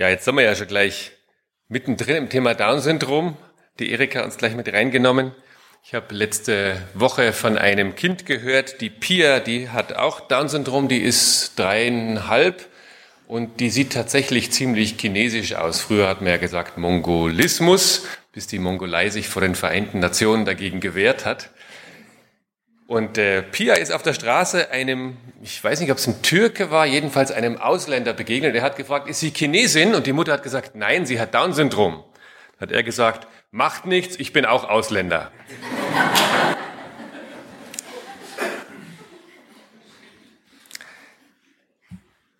Ja, jetzt sind wir ja schon gleich mittendrin im Thema Down-Syndrom. Die Erika uns gleich mit reingenommen. Ich habe letzte Woche von einem Kind gehört, die Pia, die hat auch Down-Syndrom, die ist dreieinhalb und die sieht tatsächlich ziemlich chinesisch aus. Früher hat man ja gesagt Mongolismus, bis die Mongolei sich vor den Vereinten Nationen dagegen gewehrt hat. Und äh, Pia ist auf der Straße einem, ich weiß nicht, ob es ein Türke war, jedenfalls einem Ausländer begegnet. Er hat gefragt, ist sie Chinesin? Und die Mutter hat gesagt, nein, sie hat Down-Syndrom. Hat er gesagt, macht nichts, ich bin auch Ausländer.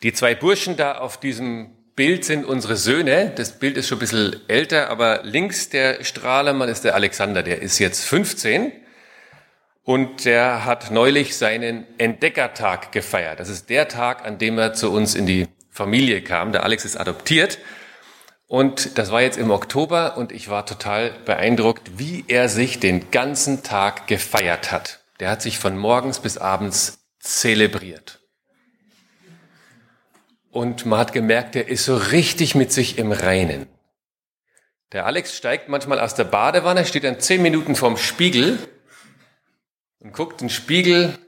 Die zwei Burschen da auf diesem Bild sind unsere Söhne. Das Bild ist schon ein bisschen älter, aber links der Strahlermann ist der Alexander, der ist jetzt 15 und der hat neulich seinen Entdeckertag gefeiert. Das ist der Tag, an dem er zu uns in die Familie kam. Der Alex ist adoptiert. Und das war jetzt im Oktober und ich war total beeindruckt, wie er sich den ganzen Tag gefeiert hat. Der hat sich von morgens bis abends zelebriert. Und man hat gemerkt, er ist so richtig mit sich im Reinen. Der Alex steigt manchmal aus der Badewanne, steht dann zehn Minuten vorm Spiegel und guckt in den Spiegel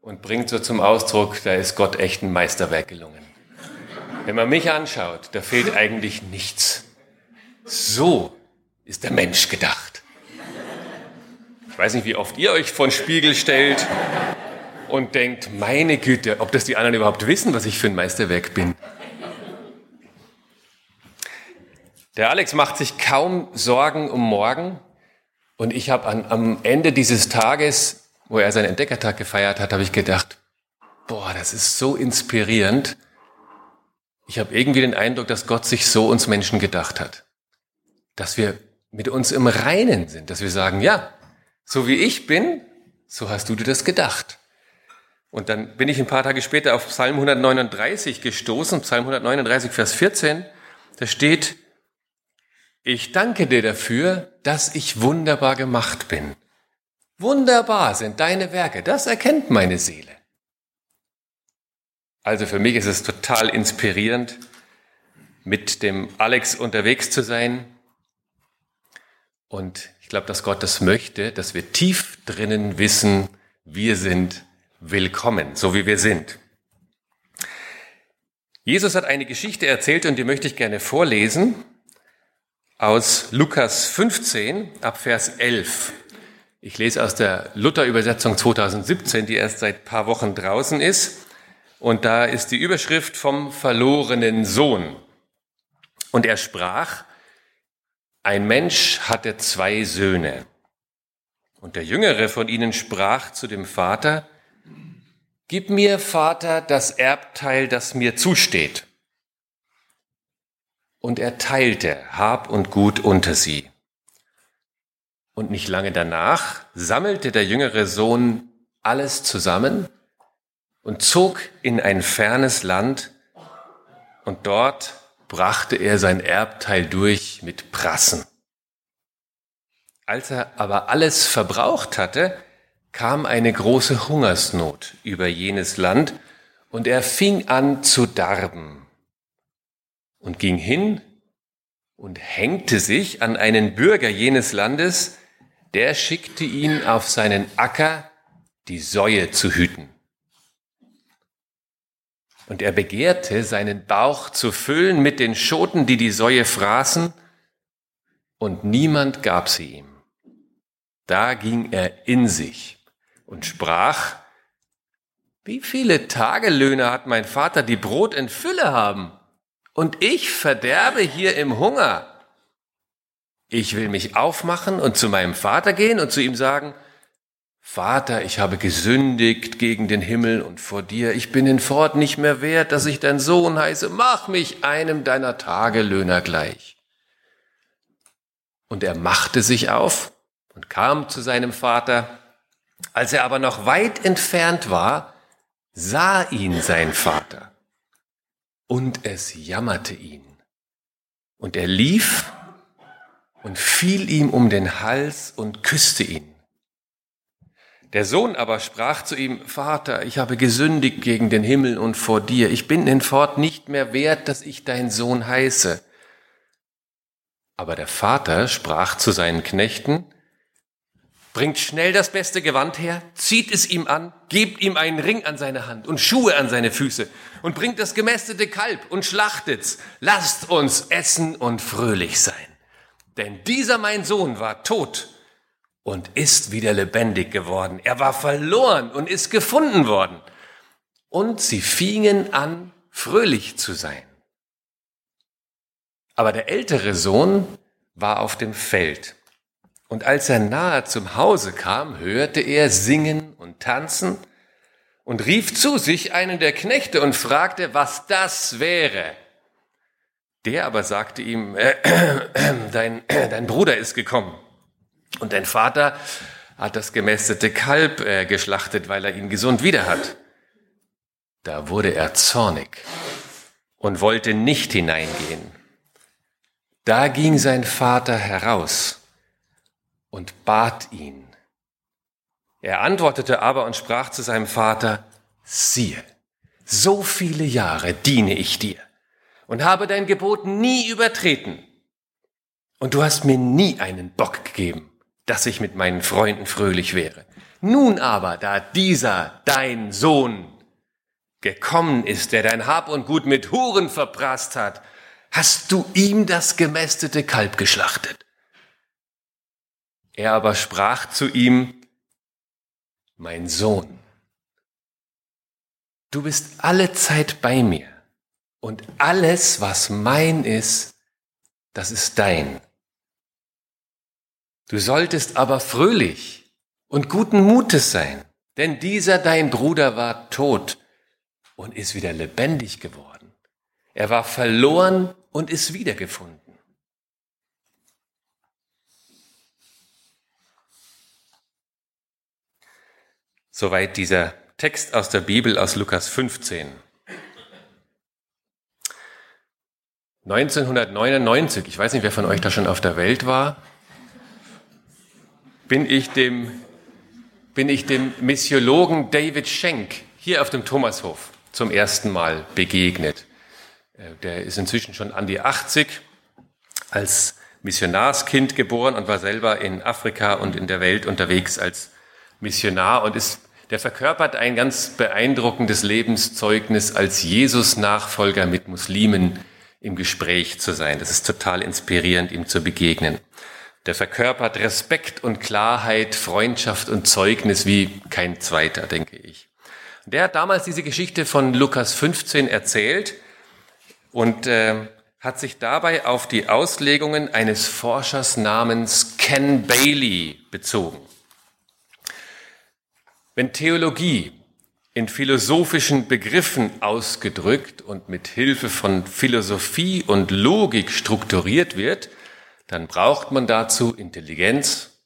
und bringt so zum Ausdruck, da ist Gott echt ein Meisterwerk gelungen. Wenn man mich anschaut, da fehlt eigentlich nichts. So ist der Mensch gedacht. Ich weiß nicht, wie oft ihr euch vor den Spiegel stellt und denkt, meine Güte, ob das die anderen überhaupt wissen, was ich für ein Meisterwerk bin. Der Alex macht sich kaum Sorgen um morgen, und ich habe am Ende dieses Tages, wo er seinen Entdeckertag gefeiert hat, habe ich gedacht, boah, das ist so inspirierend. Ich habe irgendwie den Eindruck, dass Gott sich so uns Menschen gedacht hat. Dass wir mit uns im Reinen sind, dass wir sagen, ja, so wie ich bin, so hast du dir das gedacht. Und dann bin ich ein paar Tage später auf Psalm 139 gestoßen, Psalm 139, Vers 14. Da steht, ich danke dir dafür, dass ich wunderbar gemacht bin. Wunderbar sind deine Werke, das erkennt meine Seele. Also für mich ist es total inspirierend, mit dem Alex unterwegs zu sein. Und ich glaube, dass Gott das möchte, dass wir tief drinnen wissen, wir sind willkommen, so wie wir sind. Jesus hat eine Geschichte erzählt und die möchte ich gerne vorlesen aus Lukas 15 ab Vers 11. Ich lese aus der Luther-Übersetzung 2017, die erst seit paar Wochen draußen ist. Und da ist die Überschrift vom verlorenen Sohn. Und er sprach, ein Mensch hatte zwei Söhne. Und der jüngere von ihnen sprach zu dem Vater, Gib mir, Vater, das Erbteil, das mir zusteht und er teilte Hab und Gut unter sie. Und nicht lange danach sammelte der jüngere Sohn alles zusammen und zog in ein fernes Land und dort brachte er sein Erbteil durch mit Prassen. Als er aber alles verbraucht hatte, kam eine große Hungersnot über jenes Land und er fing an zu darben und ging hin und hängte sich an einen Bürger jenes Landes, der schickte ihn auf seinen Acker, die Säue zu hüten. Und er begehrte, seinen Bauch zu füllen mit den Schoten, die die Säue fraßen, und niemand gab sie ihm. Da ging er in sich und sprach, wie viele Tagelöhne hat mein Vater, die Brot in Fülle haben? Und ich verderbe hier im Hunger. Ich will mich aufmachen und zu meinem Vater gehen und zu ihm sagen, Vater, ich habe gesündigt gegen den Himmel und vor dir, ich bin hinfort nicht mehr wert, dass ich dein Sohn heiße, mach mich einem deiner Tagelöhner gleich. Und er machte sich auf und kam zu seinem Vater. Als er aber noch weit entfernt war, sah ihn sein Vater und es jammerte ihn. Und er lief und fiel ihm um den Hals und küsste ihn. Der Sohn aber sprach zu ihm, Vater, ich habe gesündigt gegen den Himmel und vor dir. Ich bin hinfort nicht mehr wert, dass ich dein Sohn heiße. Aber der Vater sprach zu seinen Knechten, bringt schnell das beste Gewand her, zieht es ihm an, gebt ihm einen Ring an seine Hand und Schuhe an seine Füße und bringt das gemästete Kalb und schlachtet's. Lasst uns essen und fröhlich sein. Denn dieser mein Sohn war tot und ist wieder lebendig geworden. Er war verloren und ist gefunden worden. Und sie fingen an, fröhlich zu sein. Aber der ältere Sohn war auf dem Feld. Und als er nahe zum Hause kam, hörte er singen und tanzen und rief zu sich einen der Knechte und fragte, was das wäre. Der aber sagte ihm, äh, äh, dein, äh, dein Bruder ist gekommen und dein Vater hat das gemästete Kalb äh, geschlachtet, weil er ihn gesund wieder hat. Da wurde er zornig und wollte nicht hineingehen. Da ging sein Vater heraus und bat ihn. Er antwortete aber und sprach zu seinem Vater, siehe, so viele Jahre diene ich dir und habe dein Gebot nie übertreten. Und du hast mir nie einen Bock gegeben, dass ich mit meinen Freunden fröhlich wäre. Nun aber, da dieser dein Sohn gekommen ist, der dein Hab und Gut mit Huren verprasst hat, hast du ihm das gemästete Kalb geschlachtet. Er aber sprach zu ihm, mein Sohn, du bist alle Zeit bei mir und alles, was mein ist, das ist dein. Du solltest aber fröhlich und guten Mutes sein, denn dieser dein Bruder war tot und ist wieder lebendig geworden. Er war verloren und ist wiedergefunden. Soweit dieser Text aus der Bibel aus Lukas 15. 1999, ich weiß nicht, wer von euch da schon auf der Welt war, bin ich dem, bin ich dem Missiologen David Schenk hier auf dem Thomashof zum ersten Mal begegnet. Äh, der ist inzwischen schon an die 80, als Missionarskind geboren und war selber in Afrika und in der Welt unterwegs als Missionar und ist, der verkörpert ein ganz beeindruckendes Lebenszeugnis als Jesus-Nachfolger mit Muslimen im Gespräch zu sein. Das ist total inspirierend, ihm zu begegnen. Der verkörpert Respekt und Klarheit, Freundschaft und Zeugnis wie kein zweiter, denke ich. Der hat damals diese Geschichte von Lukas 15 erzählt und äh, hat sich dabei auf die Auslegungen eines Forschers namens Ken Bailey bezogen. Wenn Theologie in philosophischen Begriffen ausgedrückt und mit Hilfe von Philosophie und Logik strukturiert wird, dann braucht man dazu Intelligenz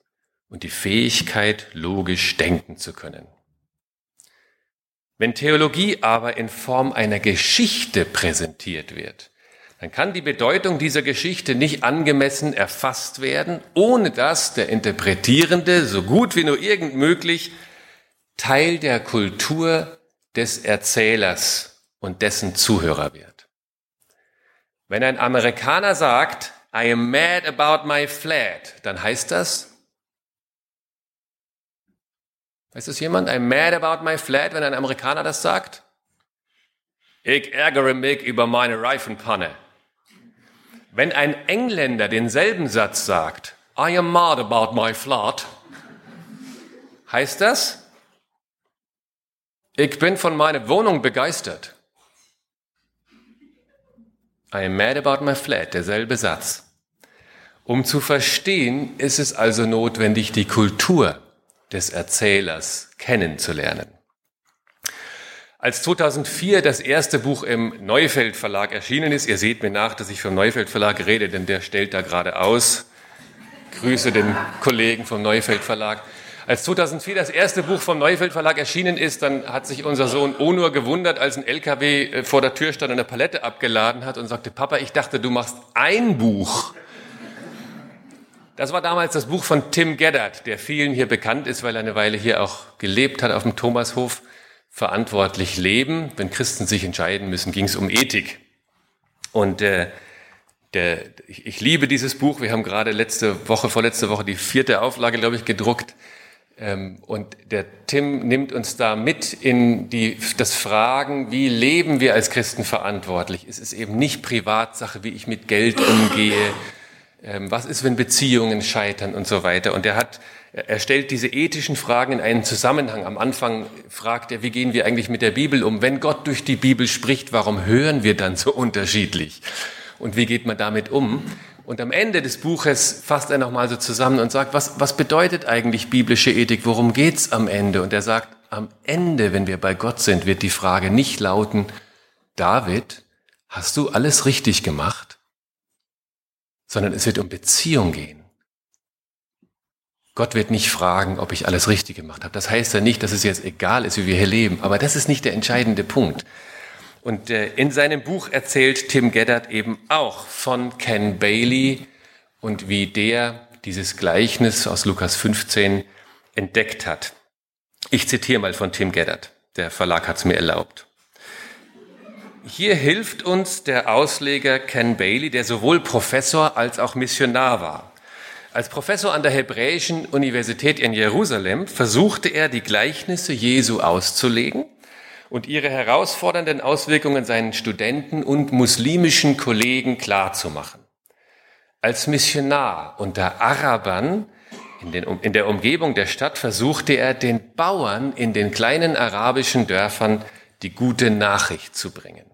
und die Fähigkeit, logisch denken zu können. Wenn Theologie aber in Form einer Geschichte präsentiert wird, dann kann die Bedeutung dieser Geschichte nicht angemessen erfasst werden, ohne dass der Interpretierende so gut wie nur irgend möglich Teil der Kultur des Erzählers und dessen Zuhörer wird. Wenn ein Amerikaner sagt, I am mad about my flat, dann heißt das, Weiß das jemand? I'm mad about my flat, wenn ein Amerikaner das sagt? Ich ärgere mich über meine Reifenpanne. Wenn ein Engländer denselben Satz sagt, I am mad about my flat, heißt das, ich bin von meiner Wohnung begeistert. I am mad about my flat, derselbe Satz. Um zu verstehen, ist es also notwendig, die Kultur des Erzählers kennenzulernen. Als 2004 das erste Buch im Neufeld Verlag erschienen ist, ihr seht mir nach, dass ich vom Neufeld Verlag rede, denn der stellt da gerade aus. Grüße den Kollegen vom Neufeld Verlag. Als 2004 das erste Buch vom Neufeld Verlag erschienen ist, dann hat sich unser Sohn Onur gewundert, als ein LKW äh, vor der Tür stand und eine Palette abgeladen hat und sagte, Papa, ich dachte, du machst ein Buch. Das war damals das Buch von Tim Geddard, der vielen hier bekannt ist, weil er eine Weile hier auch gelebt hat auf dem Thomashof. Verantwortlich leben. Wenn Christen sich entscheiden müssen, ging es um Ethik. Und äh, der, ich, ich liebe dieses Buch. Wir haben gerade letzte Woche, vorletzte Woche die vierte Auflage, glaube ich, gedruckt. Ähm, und der Tim nimmt uns da mit in die, das Fragen, wie leben wir als Christen verantwortlich? Es ist eben nicht Privatsache, wie ich mit Geld umgehe. Ähm, was ist, wenn Beziehungen scheitern und so weiter? Und er hat, er stellt diese ethischen Fragen in einen Zusammenhang. Am Anfang fragt er, wie gehen wir eigentlich mit der Bibel um? Wenn Gott durch die Bibel spricht, warum hören wir dann so unterschiedlich? Und wie geht man damit um? Und am Ende des Buches fasst er nochmal so zusammen und sagt, was, was bedeutet eigentlich biblische Ethik? Worum geht's am Ende? Und er sagt, am Ende, wenn wir bei Gott sind, wird die Frage nicht lauten, David, hast du alles richtig gemacht? Sondern es wird um Beziehung gehen. Gott wird nicht fragen, ob ich alles richtig gemacht habe. Das heißt ja nicht, dass es jetzt egal ist, wie wir hier leben. Aber das ist nicht der entscheidende Punkt. Und äh, in seinem Buch erzählt Tim Geddard eben auch von Ken Bailey und wie der dieses Gleichnis aus Lukas 15 entdeckt hat. Ich zitiere mal von Tim Geddard. Der Verlag hat es mir erlaubt. Hier hilft uns der Ausleger Ken Bailey, der sowohl Professor als auch Missionar war. Als Professor an der Hebräischen Universität in Jerusalem versuchte er, die Gleichnisse Jesu auszulegen und ihre herausfordernden Auswirkungen seinen Studenten und muslimischen Kollegen klarzumachen. Als Missionar unter Arabern in, den, in der Umgebung der Stadt versuchte er, den Bauern in den kleinen arabischen Dörfern die gute Nachricht zu bringen.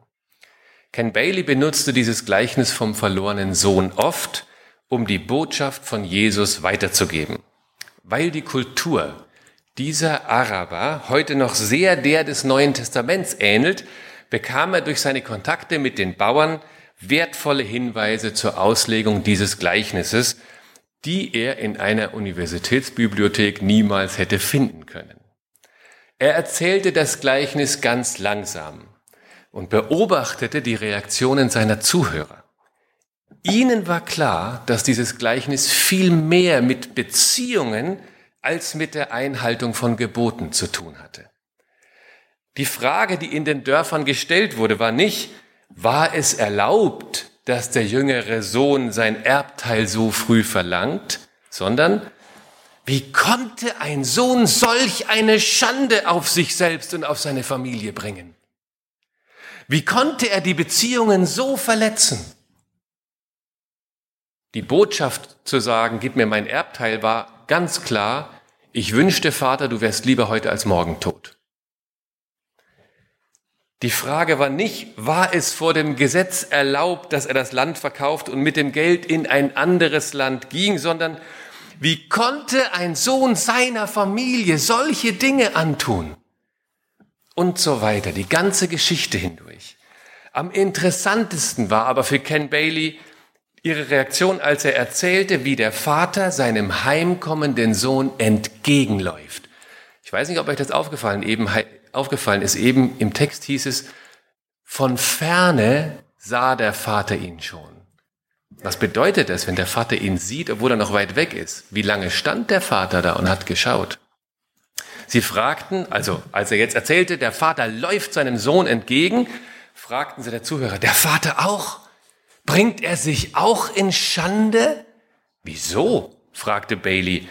Ken Bailey benutzte dieses Gleichnis vom verlorenen Sohn oft, um die Botschaft von Jesus weiterzugeben, weil die Kultur dieser Araber heute noch sehr der des Neuen Testaments ähnelt, bekam er durch seine Kontakte mit den Bauern wertvolle Hinweise zur Auslegung dieses Gleichnisses, die er in einer Universitätsbibliothek niemals hätte finden können. Er erzählte das Gleichnis ganz langsam und beobachtete die Reaktionen seiner Zuhörer. Ihnen war klar, dass dieses Gleichnis viel mehr mit Beziehungen als mit der Einhaltung von Geboten zu tun hatte. Die Frage, die in den Dörfern gestellt wurde, war nicht, war es erlaubt, dass der jüngere Sohn sein Erbteil so früh verlangt, sondern wie konnte ein Sohn solch eine Schande auf sich selbst und auf seine Familie bringen? Wie konnte er die Beziehungen so verletzen? Die Botschaft zu sagen, gib mir mein Erbteil, war ganz klar, ich wünschte, Vater, du wärst lieber heute als morgen tot. Die Frage war nicht, war es vor dem Gesetz erlaubt, dass er das Land verkauft und mit dem Geld in ein anderes Land ging, sondern wie konnte ein Sohn seiner Familie solche Dinge antun? Und so weiter, die ganze Geschichte hindurch. Am interessantesten war aber für Ken Bailey Ihre Reaktion, als er erzählte, wie der Vater seinem heimkommenden Sohn entgegenläuft. Ich weiß nicht, ob euch das aufgefallen, eben, aufgefallen ist. Eben im Text hieß es, von ferne sah der Vater ihn schon. Was bedeutet das, wenn der Vater ihn sieht, obwohl er noch weit weg ist? Wie lange stand der Vater da und hat geschaut? Sie fragten, also als er jetzt erzählte, der Vater läuft seinem Sohn entgegen, fragten sie der Zuhörer, der Vater auch? Bringt er sich auch in Schande? Wieso? fragte Bailey.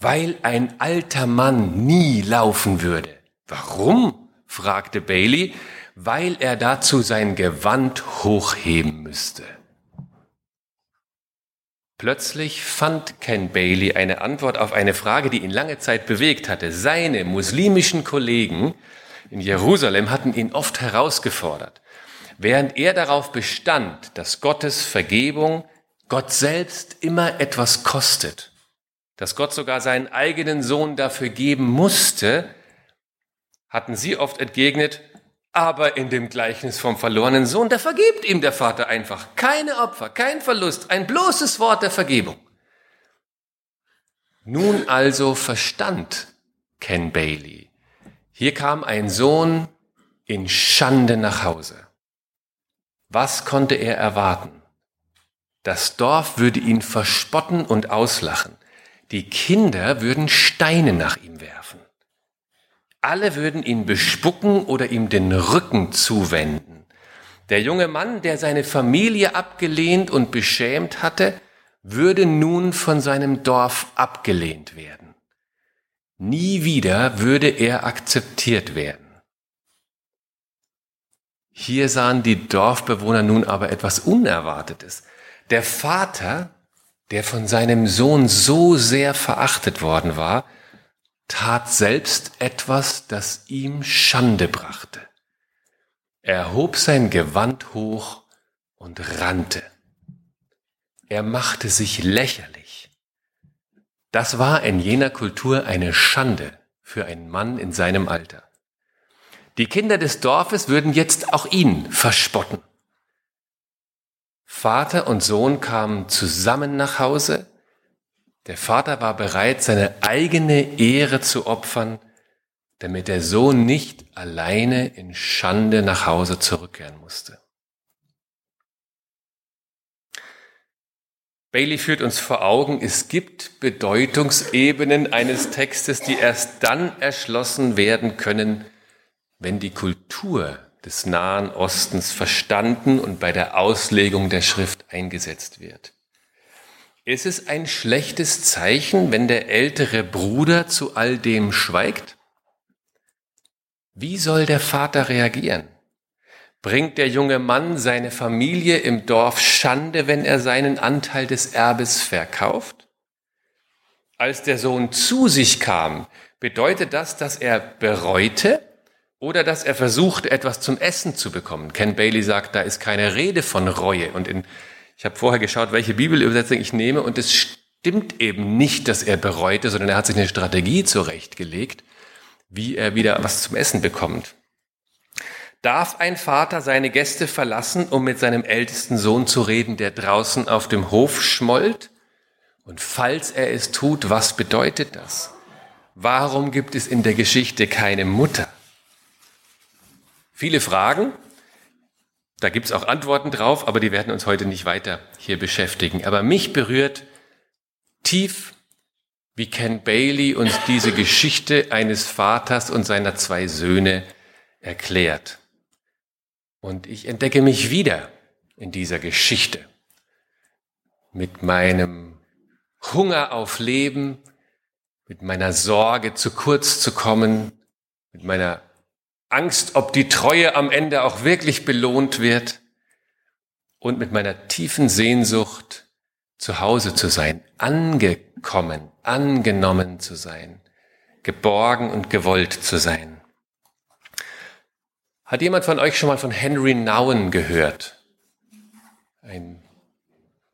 Weil ein alter Mann nie laufen würde. Warum? fragte Bailey. Weil er dazu sein Gewand hochheben müsste. Plötzlich fand Ken Bailey eine Antwort auf eine Frage, die ihn lange Zeit bewegt hatte. Seine muslimischen Kollegen in Jerusalem hatten ihn oft herausgefordert. Während er darauf bestand, dass Gottes Vergebung Gott selbst immer etwas kostet, dass Gott sogar seinen eigenen Sohn dafür geben musste, hatten sie oft entgegnet, aber in dem Gleichnis vom verlorenen Sohn, da vergibt ihm der Vater einfach. Keine Opfer, kein Verlust, ein bloßes Wort der Vergebung. Nun also verstand Ken Bailey. Hier kam ein Sohn in Schande nach Hause. Was konnte er erwarten? Das Dorf würde ihn verspotten und auslachen. Die Kinder würden Steine nach ihm werfen. Alle würden ihn bespucken oder ihm den Rücken zuwenden. Der junge Mann, der seine Familie abgelehnt und beschämt hatte, würde nun von seinem Dorf abgelehnt werden. Nie wieder würde er akzeptiert werden. Hier sahen die Dorfbewohner nun aber etwas Unerwartetes. Der Vater, der von seinem Sohn so sehr verachtet worden war, tat selbst etwas, das ihm Schande brachte. Er hob sein Gewand hoch und rannte. Er machte sich lächerlich. Das war in jener Kultur eine Schande für einen Mann in seinem Alter. Die Kinder des Dorfes würden jetzt auch ihn verspotten. Vater und Sohn kamen zusammen nach Hause. Der Vater war bereit, seine eigene Ehre zu opfern, damit der Sohn nicht alleine in Schande nach Hause zurückkehren musste. Bailey führt uns vor Augen, es gibt Bedeutungsebenen eines Textes, die erst dann erschlossen werden können, wenn die Kultur des Nahen Ostens verstanden und bei der Auslegung der Schrift eingesetzt wird. Ist es ein schlechtes Zeichen, wenn der ältere Bruder zu all dem schweigt? Wie soll der Vater reagieren? Bringt der junge Mann seine Familie im Dorf Schande, wenn er seinen Anteil des Erbes verkauft? Als der Sohn zu sich kam, bedeutet das, dass er bereute, oder dass er versucht, etwas zum Essen zu bekommen. Ken Bailey sagt, da ist keine Rede von Reue. Und in, ich habe vorher geschaut, welche Bibelübersetzung ich nehme, und es stimmt eben nicht, dass er bereute, sondern er hat sich eine Strategie zurechtgelegt, wie er wieder was zum Essen bekommt. Darf ein Vater seine Gäste verlassen, um mit seinem ältesten Sohn zu reden, der draußen auf dem Hof schmollt? Und falls er es tut, was bedeutet das? Warum gibt es in der Geschichte keine Mutter? Viele Fragen, da gibt es auch Antworten drauf, aber die werden uns heute nicht weiter hier beschäftigen. Aber mich berührt tief, wie Ken Bailey uns diese Geschichte eines Vaters und seiner zwei Söhne erklärt. Und ich entdecke mich wieder in dieser Geschichte mit meinem Hunger auf Leben, mit meiner Sorge zu kurz zu kommen, mit meiner Angst, ob die Treue am Ende auch wirklich belohnt wird und mit meiner tiefen Sehnsucht zu Hause zu sein, angekommen, angenommen zu sein, geborgen und gewollt zu sein. Hat jemand von euch schon mal von Henry Nouwen gehört? Ein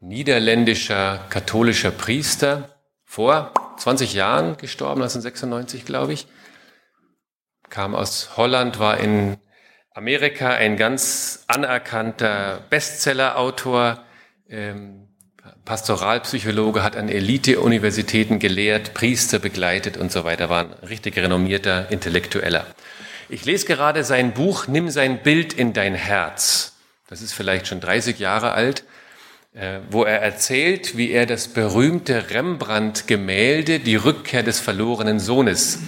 niederländischer katholischer Priester, vor 20 Jahren gestorben, 1996 glaube ich kam aus Holland, war in Amerika ein ganz anerkannter Bestsellerautor, ähm, Pastoralpsychologe, hat an Elite-Universitäten gelehrt, Priester begleitet und so weiter, war ein richtig renommierter Intellektueller. Ich lese gerade sein Buch Nimm sein Bild in dein Herz. Das ist vielleicht schon 30 Jahre alt, äh, wo er erzählt, wie er das berühmte Rembrandt-Gemälde Die Rückkehr des verlorenen Sohnes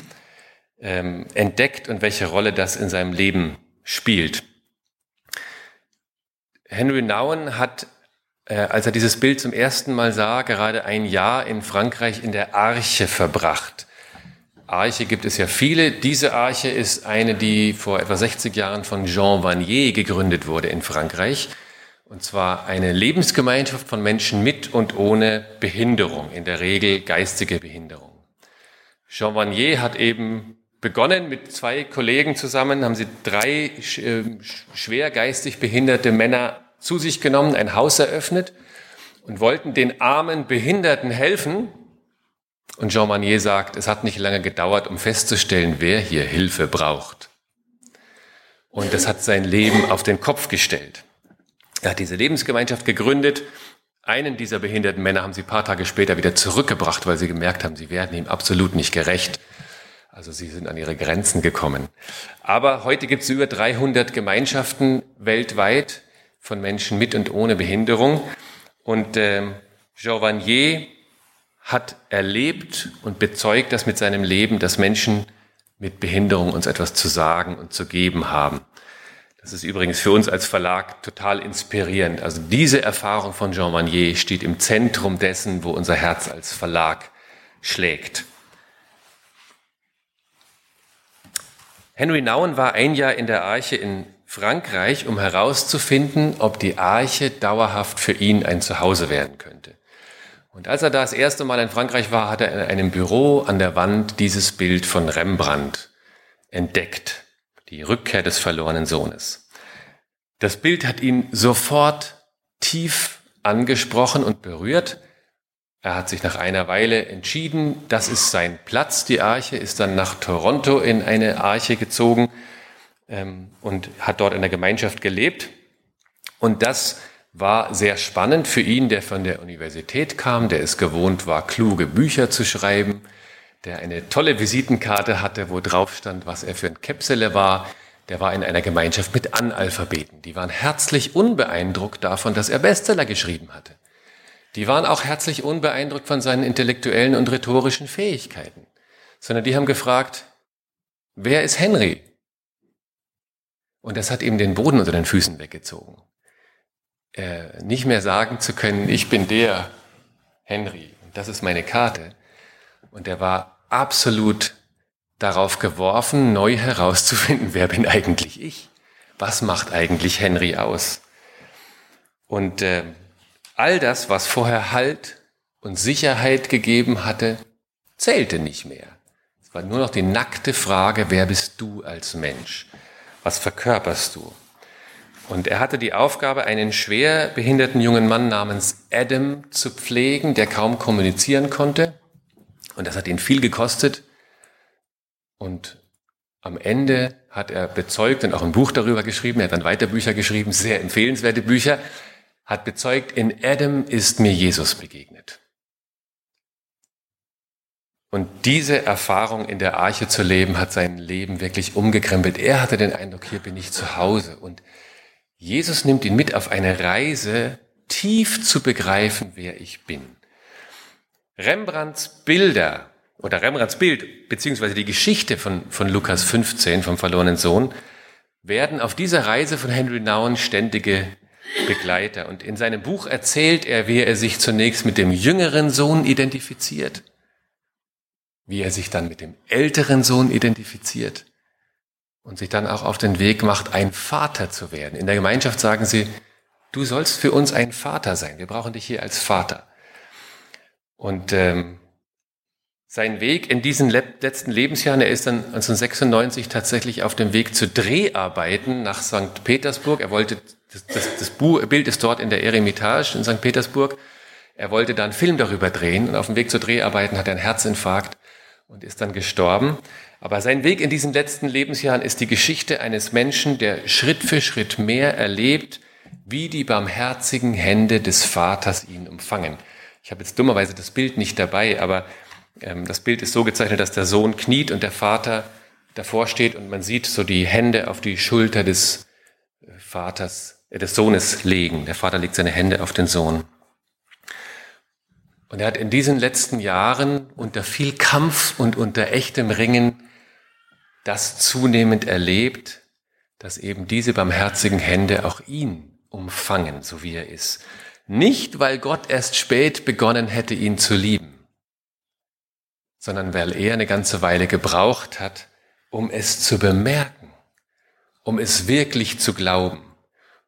ähm, entdeckt und welche Rolle das in seinem Leben spielt. Henry Nouwen hat, äh, als er dieses Bild zum ersten Mal sah, gerade ein Jahr in Frankreich in der Arche verbracht. Arche gibt es ja viele. Diese Arche ist eine, die vor etwa 60 Jahren von Jean Vanier gegründet wurde in Frankreich. Und zwar eine Lebensgemeinschaft von Menschen mit und ohne Behinderung, in der Regel geistige Behinderung. Jean Vanier hat eben begonnen mit zwei Kollegen zusammen, haben sie drei äh, schwer geistig behinderte Männer zu sich genommen, ein Haus eröffnet und wollten den armen Behinderten helfen. Und Jean Manier sagt, es hat nicht lange gedauert, um festzustellen, wer hier Hilfe braucht. Und das hat sein Leben auf den Kopf gestellt. Er hat diese Lebensgemeinschaft gegründet. Einen dieser behinderten Männer haben sie ein paar Tage später wieder zurückgebracht, weil sie gemerkt haben, sie werden ihm absolut nicht gerecht. Also sie sind an ihre Grenzen gekommen. Aber heute gibt es über 300 Gemeinschaften weltweit von Menschen mit und ohne Behinderung. Und äh, Jean Vanier hat erlebt und bezeugt das mit seinem Leben, dass Menschen mit Behinderung uns etwas zu sagen und zu geben haben. Das ist übrigens für uns als Verlag total inspirierend. Also diese Erfahrung von Jean Vanier steht im Zentrum dessen, wo unser Herz als Verlag schlägt. Henry Nouwen war ein Jahr in der Arche in Frankreich, um herauszufinden, ob die Arche dauerhaft für ihn ein Zuhause werden könnte. Und als er da das erste Mal in Frankreich war, hat er in einem Büro an der Wand dieses Bild von Rembrandt entdeckt. Die Rückkehr des verlorenen Sohnes. Das Bild hat ihn sofort tief angesprochen und berührt. Er hat sich nach einer Weile entschieden, das ist sein Platz, die Arche, ist dann nach Toronto in eine Arche gezogen ähm, und hat dort in der Gemeinschaft gelebt. Und das war sehr spannend für ihn, der von der Universität kam, der es gewohnt war, kluge Bücher zu schreiben, der eine tolle Visitenkarte hatte, wo drauf stand, was er für ein Käpsele war. Der war in einer Gemeinschaft mit Analphabeten. Die waren herzlich unbeeindruckt davon, dass er Bestseller geschrieben hatte. Die waren auch herzlich unbeeindruckt von seinen intellektuellen und rhetorischen Fähigkeiten, sondern die haben gefragt, wer ist Henry? Und das hat ihm den Boden unter den Füßen weggezogen äh, nicht mehr sagen zu können, ich bin der Henry, das ist meine Karte. Und er war absolut darauf geworfen, neu herauszufinden, wer bin eigentlich ich? Was macht eigentlich Henry aus? Und äh, all das, was vorher Halt und Sicherheit gegeben hatte, zählte nicht mehr. Es war nur noch die nackte Frage, wer bist du als Mensch? Was verkörperst du? Und er hatte die Aufgabe, einen schwer behinderten jungen Mann namens Adam zu pflegen, der kaum kommunizieren konnte. Und das hat ihn viel gekostet. Und am Ende hat er bezeugt und auch ein Buch darüber geschrieben, er hat dann weiter Bücher geschrieben, sehr empfehlenswerte Bücher, hat bezeugt, in Adam ist mir Jesus begegnet. Und diese Erfahrung in der Arche zu leben, hat sein Leben wirklich umgekrempelt. Er hatte den Eindruck, hier bin ich zu Hause. Und Jesus nimmt ihn mit auf eine Reise, tief zu begreifen, wer ich bin. Rembrandts Bilder oder Rembrandts Bild, beziehungsweise die Geschichte von, von Lukas 15, vom verlorenen Sohn, werden auf dieser Reise von Henry Nouwen ständige Begleiter. Und in seinem Buch erzählt er, wie er sich zunächst mit dem jüngeren Sohn identifiziert, wie er sich dann mit dem älteren Sohn identifiziert und sich dann auch auf den Weg macht, ein Vater zu werden. In der Gemeinschaft sagen sie, du sollst für uns ein Vater sein. Wir brauchen dich hier als Vater. Und ähm, sein Weg in diesen letzten Lebensjahren, er ist dann 1996 tatsächlich auf dem Weg zu Dreharbeiten nach St. Petersburg. Er wollte, das, das, das Bild ist dort in der Eremitage in St. Petersburg. Er wollte da einen Film darüber drehen und auf dem Weg zu Dreharbeiten hat er einen Herzinfarkt und ist dann gestorben. Aber sein Weg in diesen letzten Lebensjahren ist die Geschichte eines Menschen, der Schritt für Schritt mehr erlebt, wie die barmherzigen Hände des Vaters ihn umfangen. Ich habe jetzt dummerweise das Bild nicht dabei, aber ähm, das Bild ist so gezeichnet, dass der Sohn kniet und der Vater davor steht und man sieht so die Hände auf die Schulter des äh, Vaters, des Sohnes legen. Der Vater legt seine Hände auf den Sohn. Und er hat in diesen letzten Jahren unter viel Kampf und unter echtem Ringen das zunehmend erlebt, dass eben diese barmherzigen Hände auch ihn umfangen, so wie er ist. Nicht, weil Gott erst spät begonnen hätte, ihn zu lieben, sondern weil er eine ganze Weile gebraucht hat, um es zu bemerken, um es wirklich zu glauben,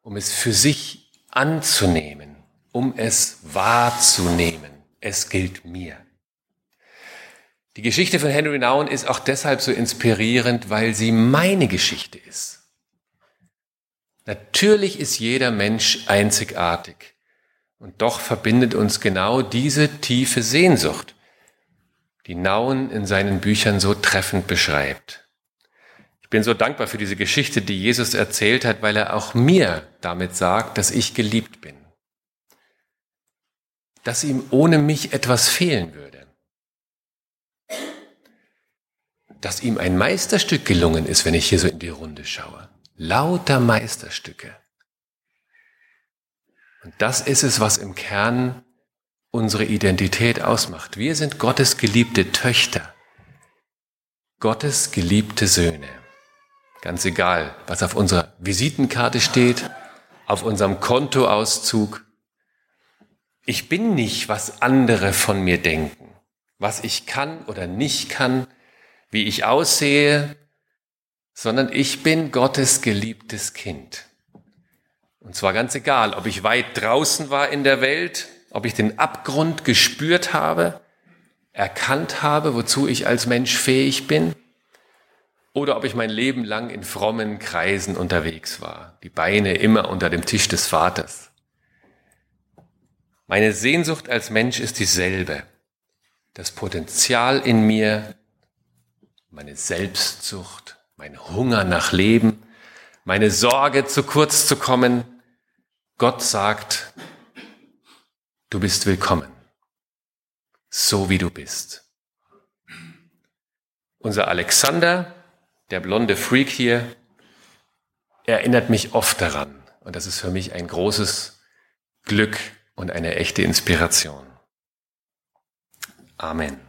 um es für sich anzunehmen, um es wahrzunehmen. Es gilt mir. Die Geschichte von Henry Nouwen ist auch deshalb so inspirierend, weil sie meine Geschichte ist. Natürlich ist jeder Mensch einzigartig. Und doch verbindet uns genau diese tiefe Sehnsucht, die Nauen in seinen Büchern so treffend beschreibt. Ich bin so dankbar für diese Geschichte, die Jesus erzählt hat, weil er auch mir damit sagt, dass ich geliebt bin. Dass ihm ohne mich etwas fehlen würde. dass ihm ein Meisterstück gelungen ist, wenn ich hier so in die Runde schaue. Lauter Meisterstücke. Und das ist es, was im Kern unsere Identität ausmacht. Wir sind Gottes geliebte Töchter, Gottes geliebte Söhne. Ganz egal, was auf unserer Visitenkarte steht, auf unserem Kontoauszug. Ich bin nicht, was andere von mir denken, was ich kann oder nicht kann, wie ich aussehe, sondern ich bin Gottes geliebtes Kind. Und zwar ganz egal, ob ich weit draußen war in der Welt, ob ich den Abgrund gespürt habe, erkannt habe, wozu ich als Mensch fähig bin, oder ob ich mein Leben lang in frommen Kreisen unterwegs war, die Beine immer unter dem Tisch des Vaters. Meine Sehnsucht als Mensch ist dieselbe. Das Potenzial in mir, meine Selbstsucht, mein Hunger nach Leben, meine Sorge zu kurz zu kommen. Gott sagt, du bist willkommen, so wie du bist. Unser Alexander, der blonde Freak hier, erinnert mich oft daran. Und das ist für mich ein großes Glück und eine echte Inspiration. Amen.